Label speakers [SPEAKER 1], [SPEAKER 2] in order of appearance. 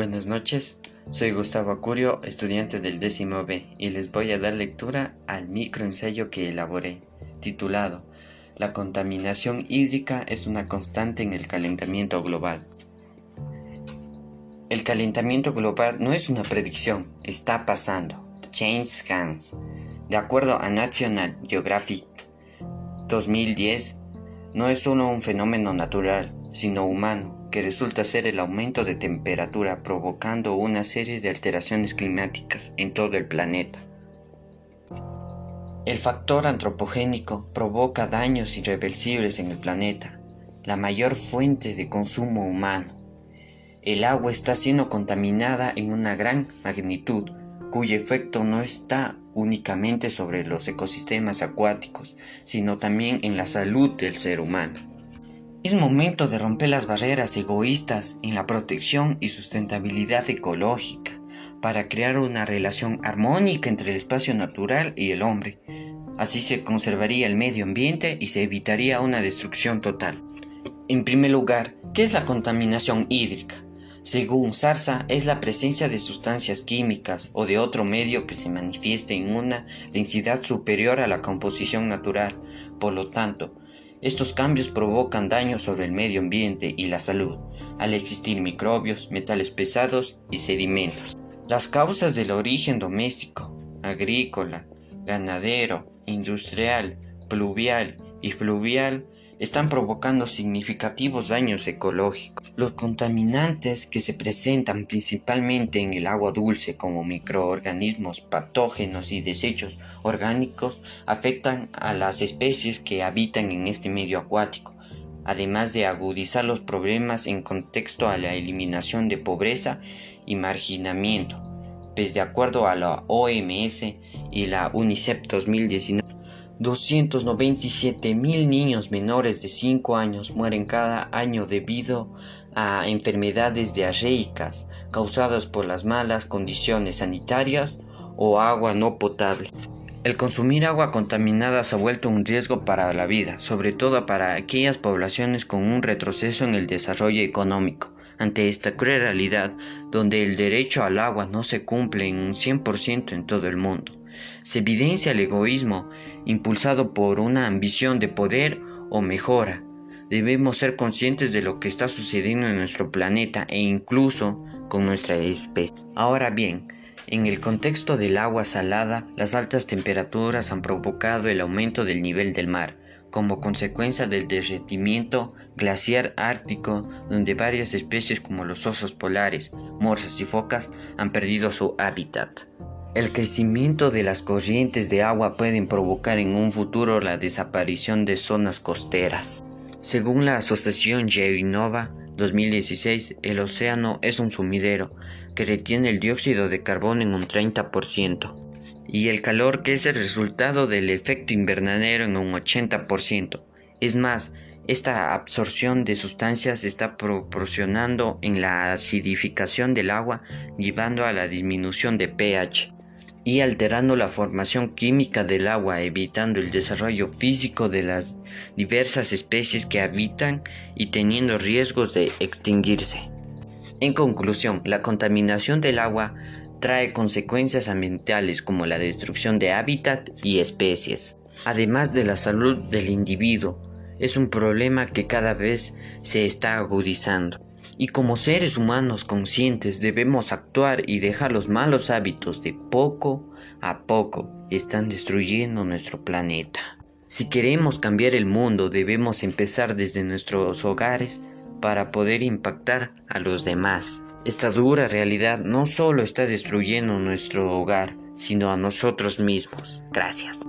[SPEAKER 1] Buenas noches, soy Gustavo Acurio, estudiante del décimo B, y les voy a dar lectura al microensayo que elaboré, titulado La contaminación hídrica es una constante en el calentamiento global. El calentamiento global no es una predicción, está pasando. James Hans. De acuerdo a National Geographic 2010, no es solo un fenómeno natural, sino humano que resulta ser el aumento de temperatura provocando una serie de alteraciones climáticas en todo el planeta. El factor antropogénico provoca daños irreversibles en el planeta, la mayor fuente de consumo humano. El agua está siendo contaminada en una gran magnitud, cuyo efecto no está únicamente sobre los ecosistemas acuáticos, sino también en la salud del ser humano. Es momento de romper las barreras egoístas en la protección y sustentabilidad ecológica para crear una relación armónica entre el espacio natural y el hombre. Así se conservaría el medio ambiente y se evitaría una destrucción total. En primer lugar, ¿qué es la contaminación hídrica? Según Sarsa, es la presencia de sustancias químicas o de otro medio que se manifieste en una densidad superior a la composición natural. Por lo tanto, estos cambios provocan daños sobre el medio ambiente y la salud, al existir microbios, metales pesados y sedimentos. Las causas del origen doméstico, agrícola, ganadero, industrial, pluvial y fluvial están provocando significativos daños ecológicos. Los contaminantes que se presentan principalmente en el agua dulce como microorganismos patógenos y desechos orgánicos afectan a las especies que habitan en este medio acuático, además de agudizar los problemas en contexto a la eliminación de pobreza y marginamiento, pues de acuerdo a la OMS y la UNICEF 2019, 297 mil niños menores de 5 años mueren cada año debido a enfermedades diarreicas causadas por las malas condiciones sanitarias o agua no potable. El consumir agua contaminada se ha vuelto un riesgo para la vida, sobre todo para aquellas poblaciones con un retroceso en el desarrollo económico. Ante esta cruel realidad, donde el derecho al agua no se cumple en un 100% en todo el mundo, se evidencia el egoísmo impulsado por una ambición de poder o mejora. Debemos ser conscientes de lo que está sucediendo en nuestro planeta e incluso con nuestra especie. Ahora bien, en el contexto del agua salada, las altas temperaturas han provocado el aumento del nivel del mar, como consecuencia del derretimiento glaciar ártico, donde varias especies como los osos polares, morsas y focas han perdido su hábitat. El crecimiento de las corrientes de agua pueden provocar en un futuro la desaparición de zonas costeras. Según la Asociación Geonova 2016, el océano es un sumidero que retiene el dióxido de carbono en un 30% y el calor que es el resultado del efecto invernadero en un 80%. Es más, esta absorción de sustancias está proporcionando en la acidificación del agua, llevando a la disminución de pH y alterando la formación química del agua, evitando el desarrollo físico de las diversas especies que habitan y teniendo riesgos de extinguirse. En conclusión, la contaminación del agua trae consecuencias ambientales como la destrucción de hábitat y especies. Además de la salud del individuo, es un problema que cada vez se está agudizando y como seres humanos conscientes debemos actuar y dejar los malos hábitos de poco a poco están destruyendo nuestro planeta. Si queremos cambiar el mundo debemos empezar desde nuestros hogares para poder impactar a los demás. Esta dura realidad no solo está destruyendo nuestro hogar, sino a nosotros mismos. Gracias.